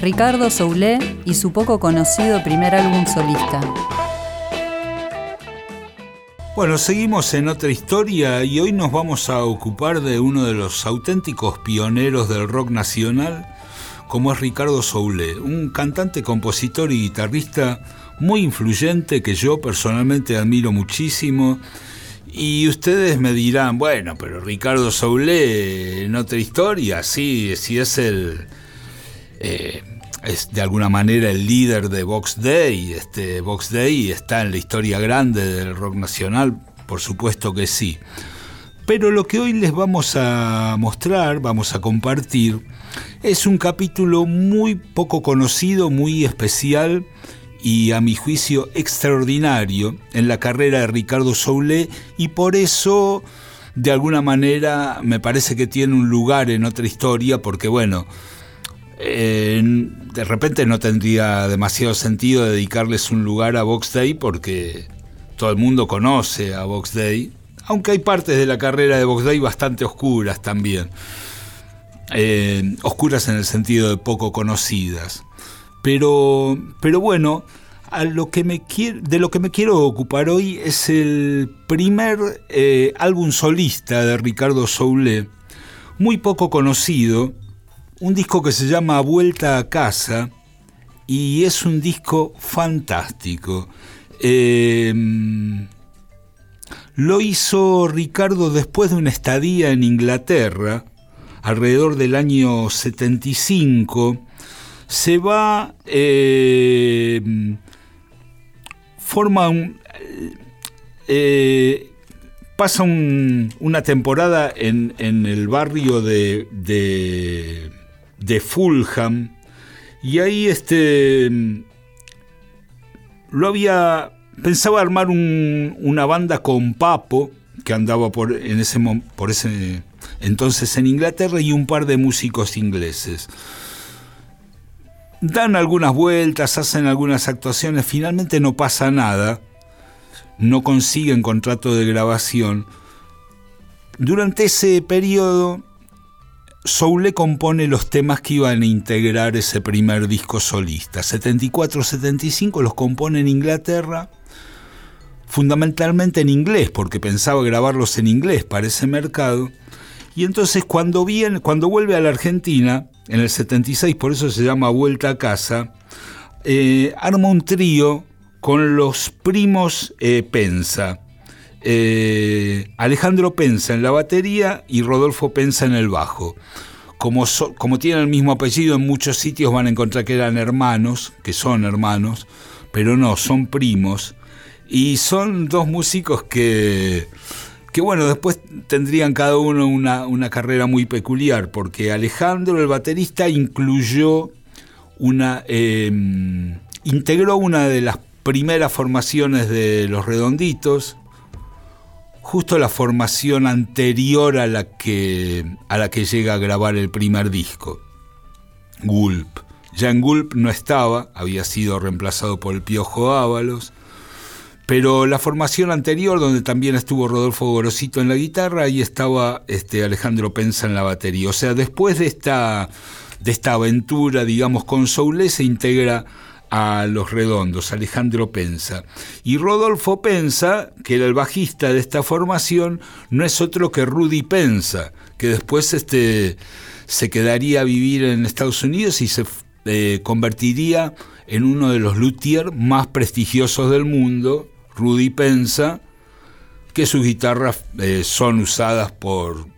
Ricardo Soulé y su poco conocido primer álbum solista. Bueno, seguimos en otra historia y hoy nos vamos a ocupar de uno de los auténticos pioneros del rock nacional, como es Ricardo Soule, un cantante, compositor y guitarrista muy influyente que yo personalmente admiro muchísimo. Y ustedes me dirán, bueno, pero Ricardo Soule en otra historia, sí, sí es el... Eh, es de alguna manera el líder de Vox Day. Este Vox Day está en la historia grande del rock nacional, por supuesto que sí. Pero lo que hoy les vamos a mostrar, vamos a compartir, es un capítulo muy poco conocido, muy especial y a mi juicio extraordinario en la carrera de Ricardo Soule y por eso de alguna manera me parece que tiene un lugar en otra historia porque bueno, de repente no tendría demasiado sentido dedicarles un lugar a Box Day porque todo el mundo conoce a Box Day, aunque hay partes de la carrera de Box Day bastante oscuras también. Eh, oscuras en el sentido de poco conocidas. Pero, pero bueno, a lo que me de lo que me quiero ocupar hoy es el primer eh, álbum solista de Ricardo Soule, muy poco conocido, un disco que se llama Vuelta a casa y es un disco fantástico. Em, lo hizo Ricardo después de una estadía en Inglaterra, alrededor del año 75. Se va, em, forma un... Eh, pasa una temporada en, el barrio de Fulham. Y ahí este lo había pensaba armar una banda con Papo que andaba por en ese por ese entonces en Inglaterra y un par de músicos ingleses. Dan algunas vueltas, hacen algunas actuaciones, finalmente no pasa nada, no consiguen contrato de grabación. Durante ese periodo Soule compone los temas que iban a integrar ese primer disco solista. 74-75 los compone en Inglaterra, fundamentalmente en inglés, porque pensaba grabarlos en inglés para ese mercado. Y entonces cuando, viene, cuando vuelve a la Argentina, en el 76, por eso se llama Vuelta a Casa, eh, arma un trío con los primos eh, Pensa. Eh, Alejandro Pensa en la batería y Rodolfo Pensa en el bajo. Como, como tienen el mismo apellido, en muchos sitios van a encontrar que eran hermanos, que son hermanos, pero no, son primos. Y son dos músicos que, que bueno, después tendrían cada uno una, una carrera muy peculiar, porque Alejandro, el baterista, incluyó una. Em, integró una de las primeras formaciones de Los Redonditos, justo la formación anterior a la que, a la que llega a grabar el primer disco, Gulp. Ya en Gulp no estaba, había sido reemplazado por el Piojo Ábalos, pero la formación anterior, donde también estuvo Rodolfo Gorosito en la guitarra, ahí estaba este, Alejandro Pensa en la batería. O sea, después de esta, de esta aventura, digamos, con Soule, se integra a Los Redondos, Alejandro Pensa. Y Rodolfo Pensa, que era el bajista de esta formación, no es otro que Rudy Pensa, que después este, se quedaría a vivir en Estados Unidos y se eh, convertiría en uno de los luthiers más prestigiosos del mundo, Rudy Pensa, que sus guitarras eh, son usadas por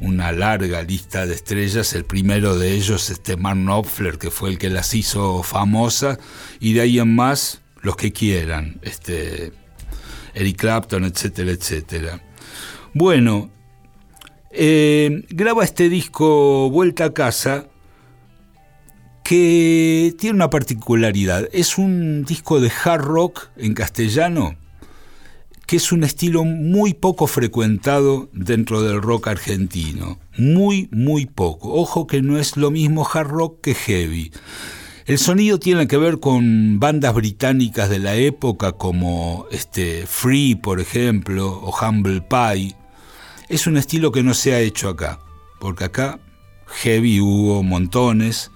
una larga lista de estrellas, el primero de ellos, este Mark Knopfler, que fue el que las hizo famosas, y de ahí en más, los que quieran, este, Eric Clapton, etcétera, etcétera. Bueno, eh, graba este disco Vuelta a Casa, que tiene una particularidad, es un disco de hard rock en castellano, que es un estilo muy poco frecuentado dentro del rock argentino. Muy, muy poco. Ojo que no es lo mismo hard rock que heavy. El sonido tiene que ver con bandas británicas de la época como este, Free, por ejemplo, o Humble Pie. Es un estilo que no se ha hecho acá, porque acá heavy hubo montones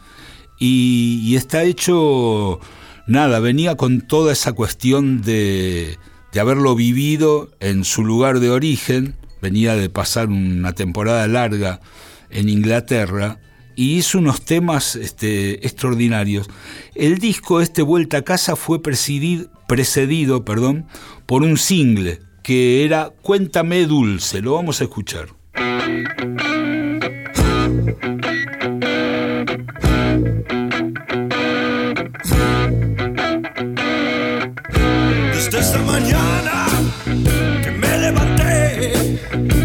y, está hecho, nada, venía con toda esa cuestión de, de haberlo vivido en su lugar de origen, venía de pasar una temporada larga en Inglaterra y hizo unos temas este, extraordinarios. El disco, este Vuelta a Casa, fue precedido perdón, por un single que era Cuéntame Dulce, lo vamos a escuchar. Esta mañana que me levanté,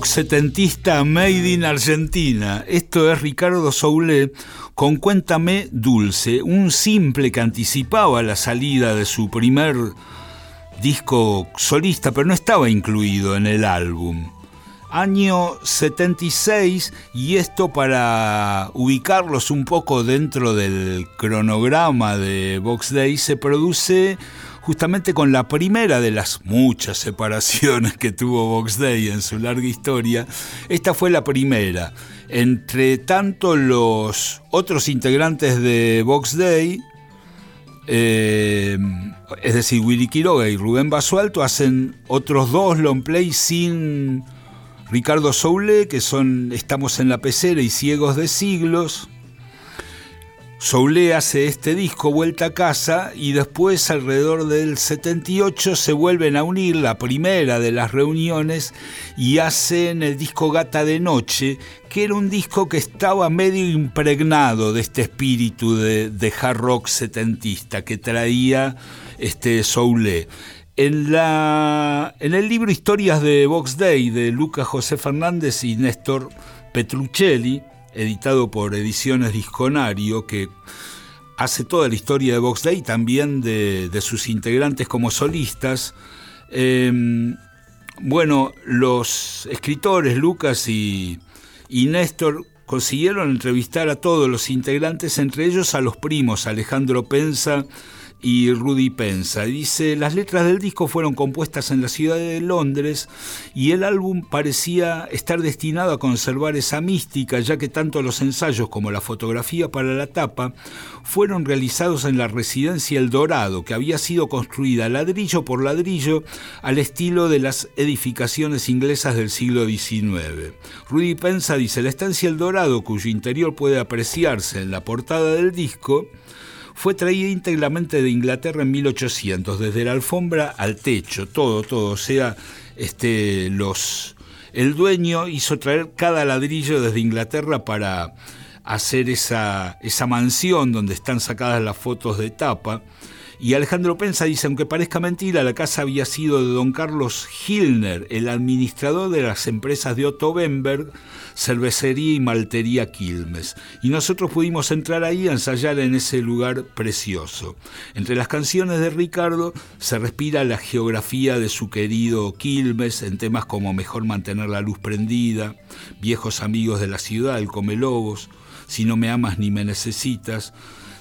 rock setentista made in Argentina. Esto es Ricardo Soule con Cuéntame Dulce, un simple que anticipaba la salida de su primer disco solista, pero no estaba incluido en el álbum. Año 76 y esto para ubicarlos un poco dentro del cronograma de Box Day se produce justamente con la primera de las muchas separaciones que tuvo Box Day en su larga historia. Esta fue la primera. Entre tanto los otros integrantes de Box Day, eh, es decir, Willy Quiroga y Rubén Basualto hacen otros dos long play sin Ricardo Soule, que son Estamos en la pecera y Ciegos de Siglos. Soule hace este disco Vuelta a Casa y después alrededor del 78 se vuelven a unir la primera de las reuniones y hacen el disco Gata de Noche, que era un disco que estaba medio impregnado de este espíritu de, hard rock setentista que traía este Soule. En, la, en el libro Historias de Box Day de Lucas José Fernández y Néstor Petruccelli, editado por Ediciones Disconario, que hace toda la historia de Vox Day, también de, de sus integrantes como solistas. Em, bueno, los escritores Lucas y, y Néstor consiguieron entrevistar a todos los integrantes, entre ellos a los primos Alejandro Pensa y Rudy Pensa. Dice, las letras del disco fueron compuestas en la ciudad de Londres y el álbum parecía estar destinado a conservar esa mística, ya que tanto los ensayos como la fotografía para la tapa fueron realizados en la residencia El Dorado, que había sido construida ladrillo por ladrillo al estilo de las edificaciones inglesas del siglo XIX. Rudy Pensa dice, la estancia El Dorado, cuyo interior puede apreciarse en la portada del disco, fue traída íntegramente de Inglaterra en 1800, desde la alfombra al techo, todo, todo. O sea, este, los, el dueño hizo traer cada ladrillo desde Inglaterra para hacer esa, esa mansión donde están sacadas las fotos de tapa. Y Alejandro Pensa dice, aunque parezca mentira, la casa había sido de don Carlos Hilner, el administrador de las empresas de Otto Bemberg, cervecería y maltería Quilmes. Y nosotros pudimos entrar ahí a ensayar en ese lugar precioso. Entre las canciones de Ricardo se respira la geografía de su querido Quilmes en temas como Mejor mantener la luz prendida, Viejos amigos de la ciudad, El Come Lobos, Si no me amas ni me necesitas,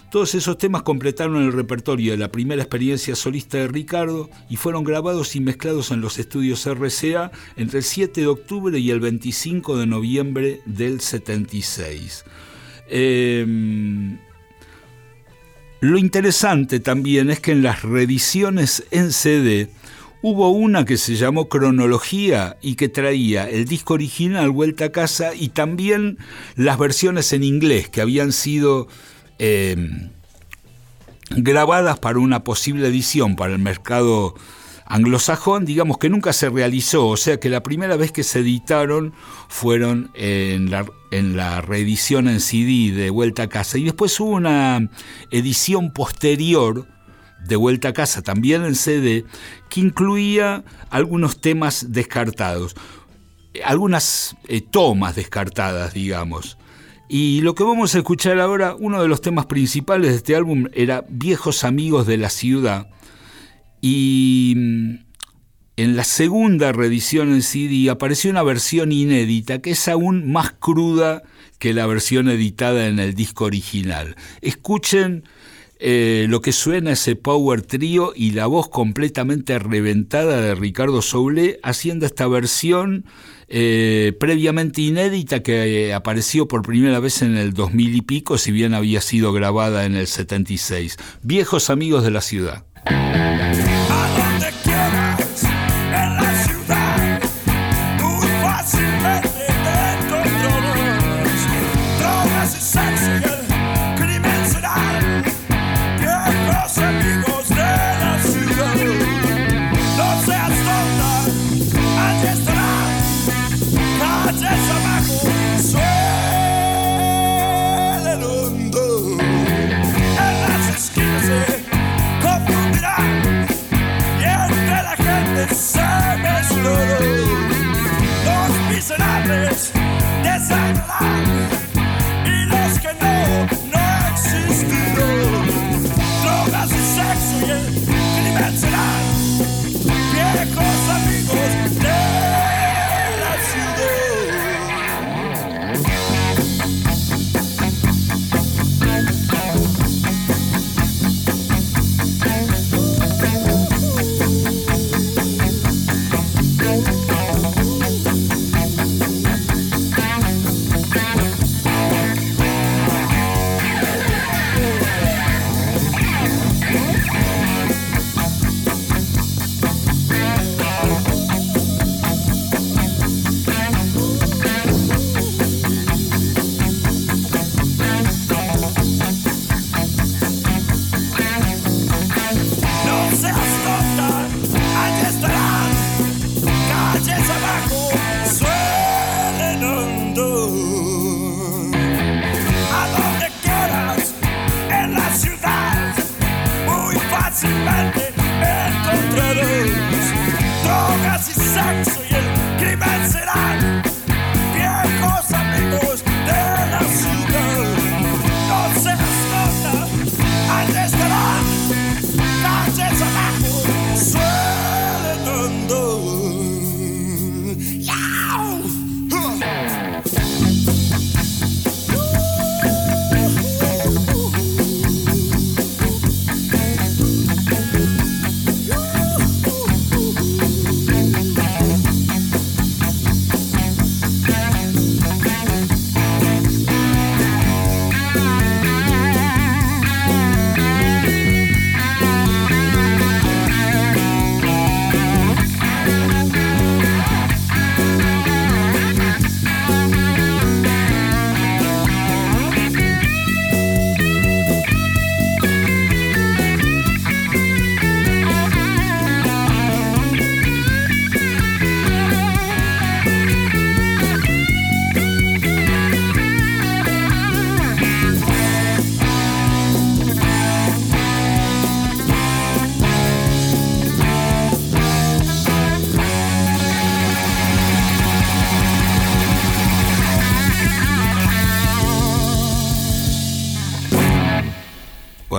todos esos temas completaron el repertorio de la primera experiencia solista de Ricardo y fueron grabados y mezclados en los estudios RCA entre el 7 de octubre y el 25 de noviembre del 76. Em, lo interesante también es que en las reediciones en CD hubo una que se llamó Cronología y que traía el disco original Vuelta a Casa y también las versiones en inglés que habían sido Em, grabadas para una posible edición para el mercado anglosajón, digamos que nunca se realizó, o sea que la primera vez que se editaron fueron en la, reedición en CD de Vuelta a Casa y después hubo una edición posterior de Vuelta a Casa, también en CD, que incluía algunos temas descartados, algunas eh, tomas descartadas, digamos. Y lo que vamos a escuchar ahora, uno de los temas principales de este álbum era Viejos Amigos de la Ciudad. Y mm, en la segunda reedición en CD apareció una versión inédita que es aún más cruda que la versión editada en el disco original. Escuchen eh, lo que suena ese power trio y la voz completamente reventada de Ricardo Soule haciendo esta versión eh, previamente inédita que eh, apareció por primera vez en el 2000 y pico, si bien había sido grabada en el 76. Viejos amigos de la ciudad.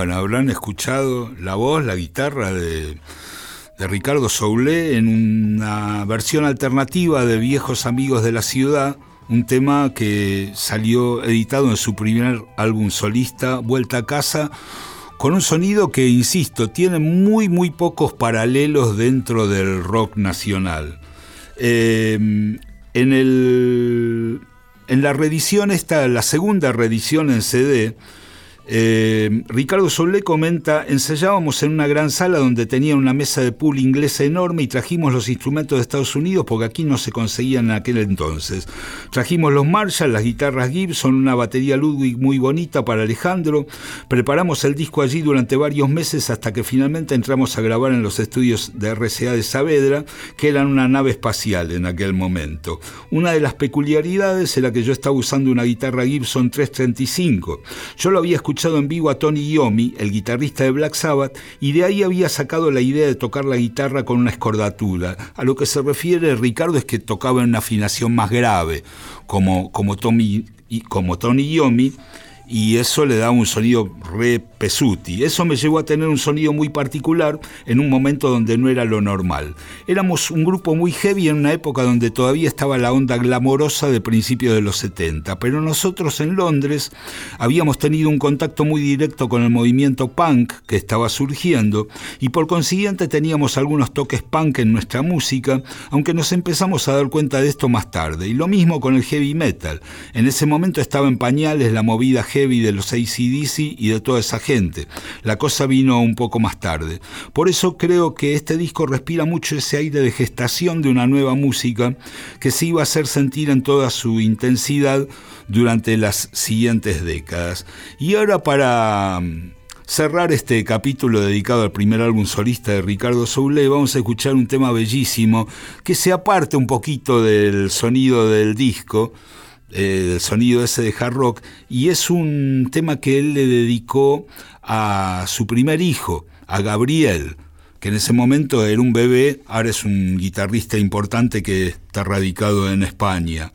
Habrán escuchado la voz, la guitarra de, Ricardo Soule en una versión alternativa de Viejos Amigos de la Ciudad, un tema que salió editado en su primer álbum solista, Vuelta a Casa, con un sonido que, insisto, tiene muy, muy pocos paralelos dentro del rock nacional. Eh, en, el, en la reedición, esta, la segunda reedición en CD, eh, Ricardo Solé comenta, ensayábamos en una gran sala donde tenía una mesa de pool inglesa enorme y trajimos los instrumentos de Estados Unidos porque aquí no se conseguían en aquel entonces. Trajimos los Marshall, las guitarras Gibson, una batería Ludwig muy bonita para Alejandro. Preparamos el disco allí durante varios meses hasta que finalmente entramos a grabar en los estudios de RCA de Saavedra, que eran una nave espacial en aquel momento. Una de las peculiaridades era que yo estaba usando una guitarra Gibson 335. Yo lo había escuchado en vivo a Tony Iommi, el guitarrista de Black Sabbath, y de ahí había sacado la idea de tocar la guitarra con una escordatura. A lo que se refiere Ricardo es que tocaba en una afinación más grave, como, como, Tommy, como Tony Iommi, y eso le da un sonido re pesuti. Eso me llevó a tener un sonido muy particular en un momento donde no era lo normal. Éramos un grupo muy heavy en una época donde todavía estaba la onda glamorosa de principios de los 70, pero nosotros en Londres habíamos tenido un contacto muy directo con el movimiento punk que estaba surgiendo y por consiguiente teníamos algunos toques punk en nuestra música, aunque nos empezamos a dar cuenta de esto más tarde. Y lo mismo con el heavy metal. En ese momento estaba en pañales la movida heavy de los ACDC y de toda esa gente. La cosa vino un poco más tarde. Por eso creo que este disco respira mucho ese aire de gestación de una nueva música que se iba a hacer sentir en toda su intensidad durante las siguientes décadas. Y ahora para mm, cerrar este capítulo dedicado al primer álbum solista de Ricardo Soule, vamos a escuchar un tema bellísimo que se aparte un poquito del sonido del disco, el sonido ese de hard rock, y es un tema que él le dedicó a su primer hijo, a Gabriel, que en ese momento era un bebé, ahora es un guitarrista importante que está radicado en España.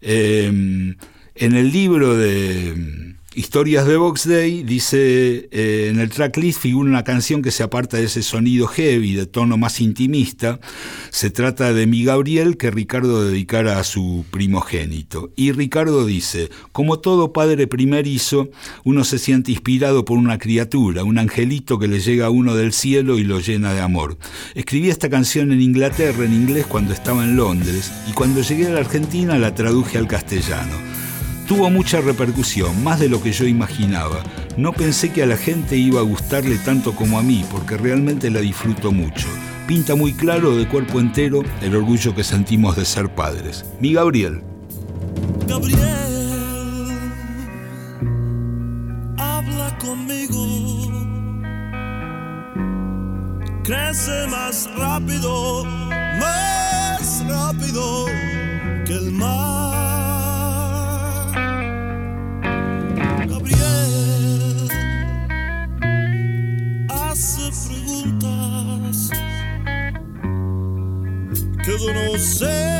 Eh, en el libro de Historias de Box Day, dice, eh, en el tracklist figura una canción que se aparta de ese sonido heavy, de tono más intimista. Se trata de Mi Gabriel que Ricardo dedicara a su primogénito. Y Ricardo dice, como todo padre primerizo, uno se siente inspirado por una criatura, un angelito que le llega a uno del cielo y lo llena de amor. Escribí esta canción en Inglaterra, en inglés, cuando estaba en Londres, y cuando llegué a la Argentina la traduje al castellano. Tuvo mucha repercusión, más de lo que yo imaginaba. No pensé que a la gente iba a gustarle tanto como a mí, porque realmente la disfruto mucho. Pinta muy claro de cuerpo entero el orgullo que sentimos de ser padres. Mi Gabriel. Gabriel, habla conmigo. Crece más rápido, más rápido que yo no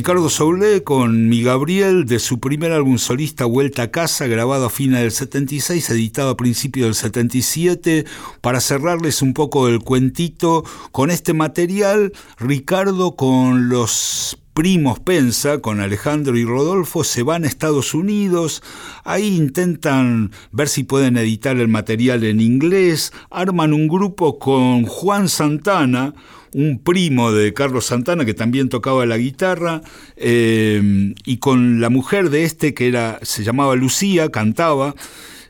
Ricardo Soule con Mi Gabriel de su primer álbum solista Vuelta a Casa, grabado a fines del 76, editado a principios del 77. Para cerrarles un poco el cuentito, con este material, Ricardo con los primos Pensa, con Alejandro y Rodolfo, se van a Estados Unidos, ahí intentan ver si pueden editar el material en inglés, arman un grupo con Juan Santana, un primo de Carlos Santana que también tocaba la guitarra, eh, y con la mujer de este que se llamaba Lucía, cantaba,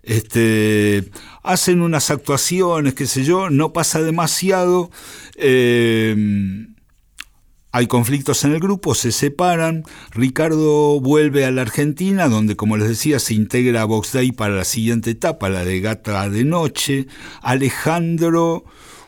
este, hacen unas actuaciones, qué sé yo, no pasa demasiado. eh, hay conflictos en el grupo, se separan. Ricardo vuelve a la Argentina, donde, como les decía, se integra a Vox Day para la siguiente etapa, la de Gata de Noche. Alejandro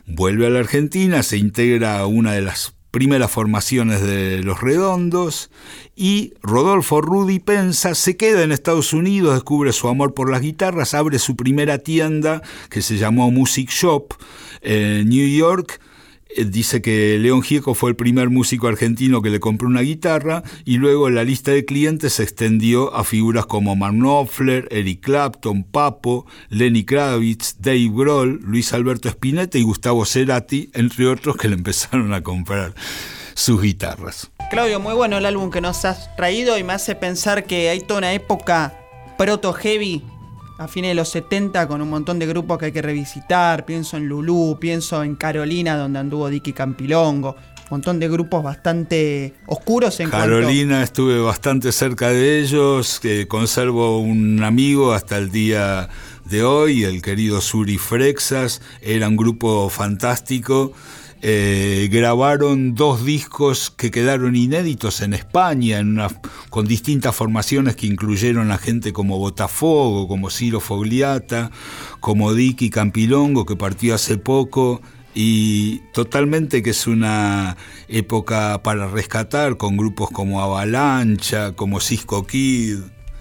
vuelve a la Argentina, se integra a una de las primeras formaciones de Los Redondos. Y Rodolfo Rudy Pensa se queda en Estados Unidos, descubre su amor por las guitarras, abre su primera tienda que se llamó Music Shop en New York Dice que León Gieco fue el primer músico argentino que le compró una guitarra y luego la lista de clientes se extendió a figuras como Mark Knopfler, Eric Clapton, Papo, Lenny Kravitz, Dave Grohl, Luis Alberto Spinetta y Gustavo Cerati, entre otros que le empezaron a comprar sus guitarras. Claudio, muy bueno el álbum que nos has traído y me hace pensar que hay toda una época proto-heavy a fines de los 70 con un montón de grupos que hay que revisitar. Pienso en Lulú, pienso en Carolina, donde anduvo Dicky Campilongo. Un montón de grupos bastante oscuros en Carolina estuve bastante cerca de ellos, que conservo un amigo hasta el día de hoy, el querido Suri Frexas, era un grupo fantástico. Eh, grabaron dos discos que quedaron inéditos en España, con distintas formaciones que incluyeron a gente como Botafogo, como Ciro Fogliata, como Dicky Campilongo, que partió hace poco, y totalmente que es una época para rescatar con grupos como Avalancha, como Cisco Kid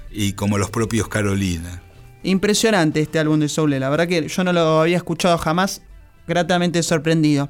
y como los propios Carolina. Impresionante este álbum de Soul, la verdad que yo no lo había escuchado jamás, gratamente sorprendido.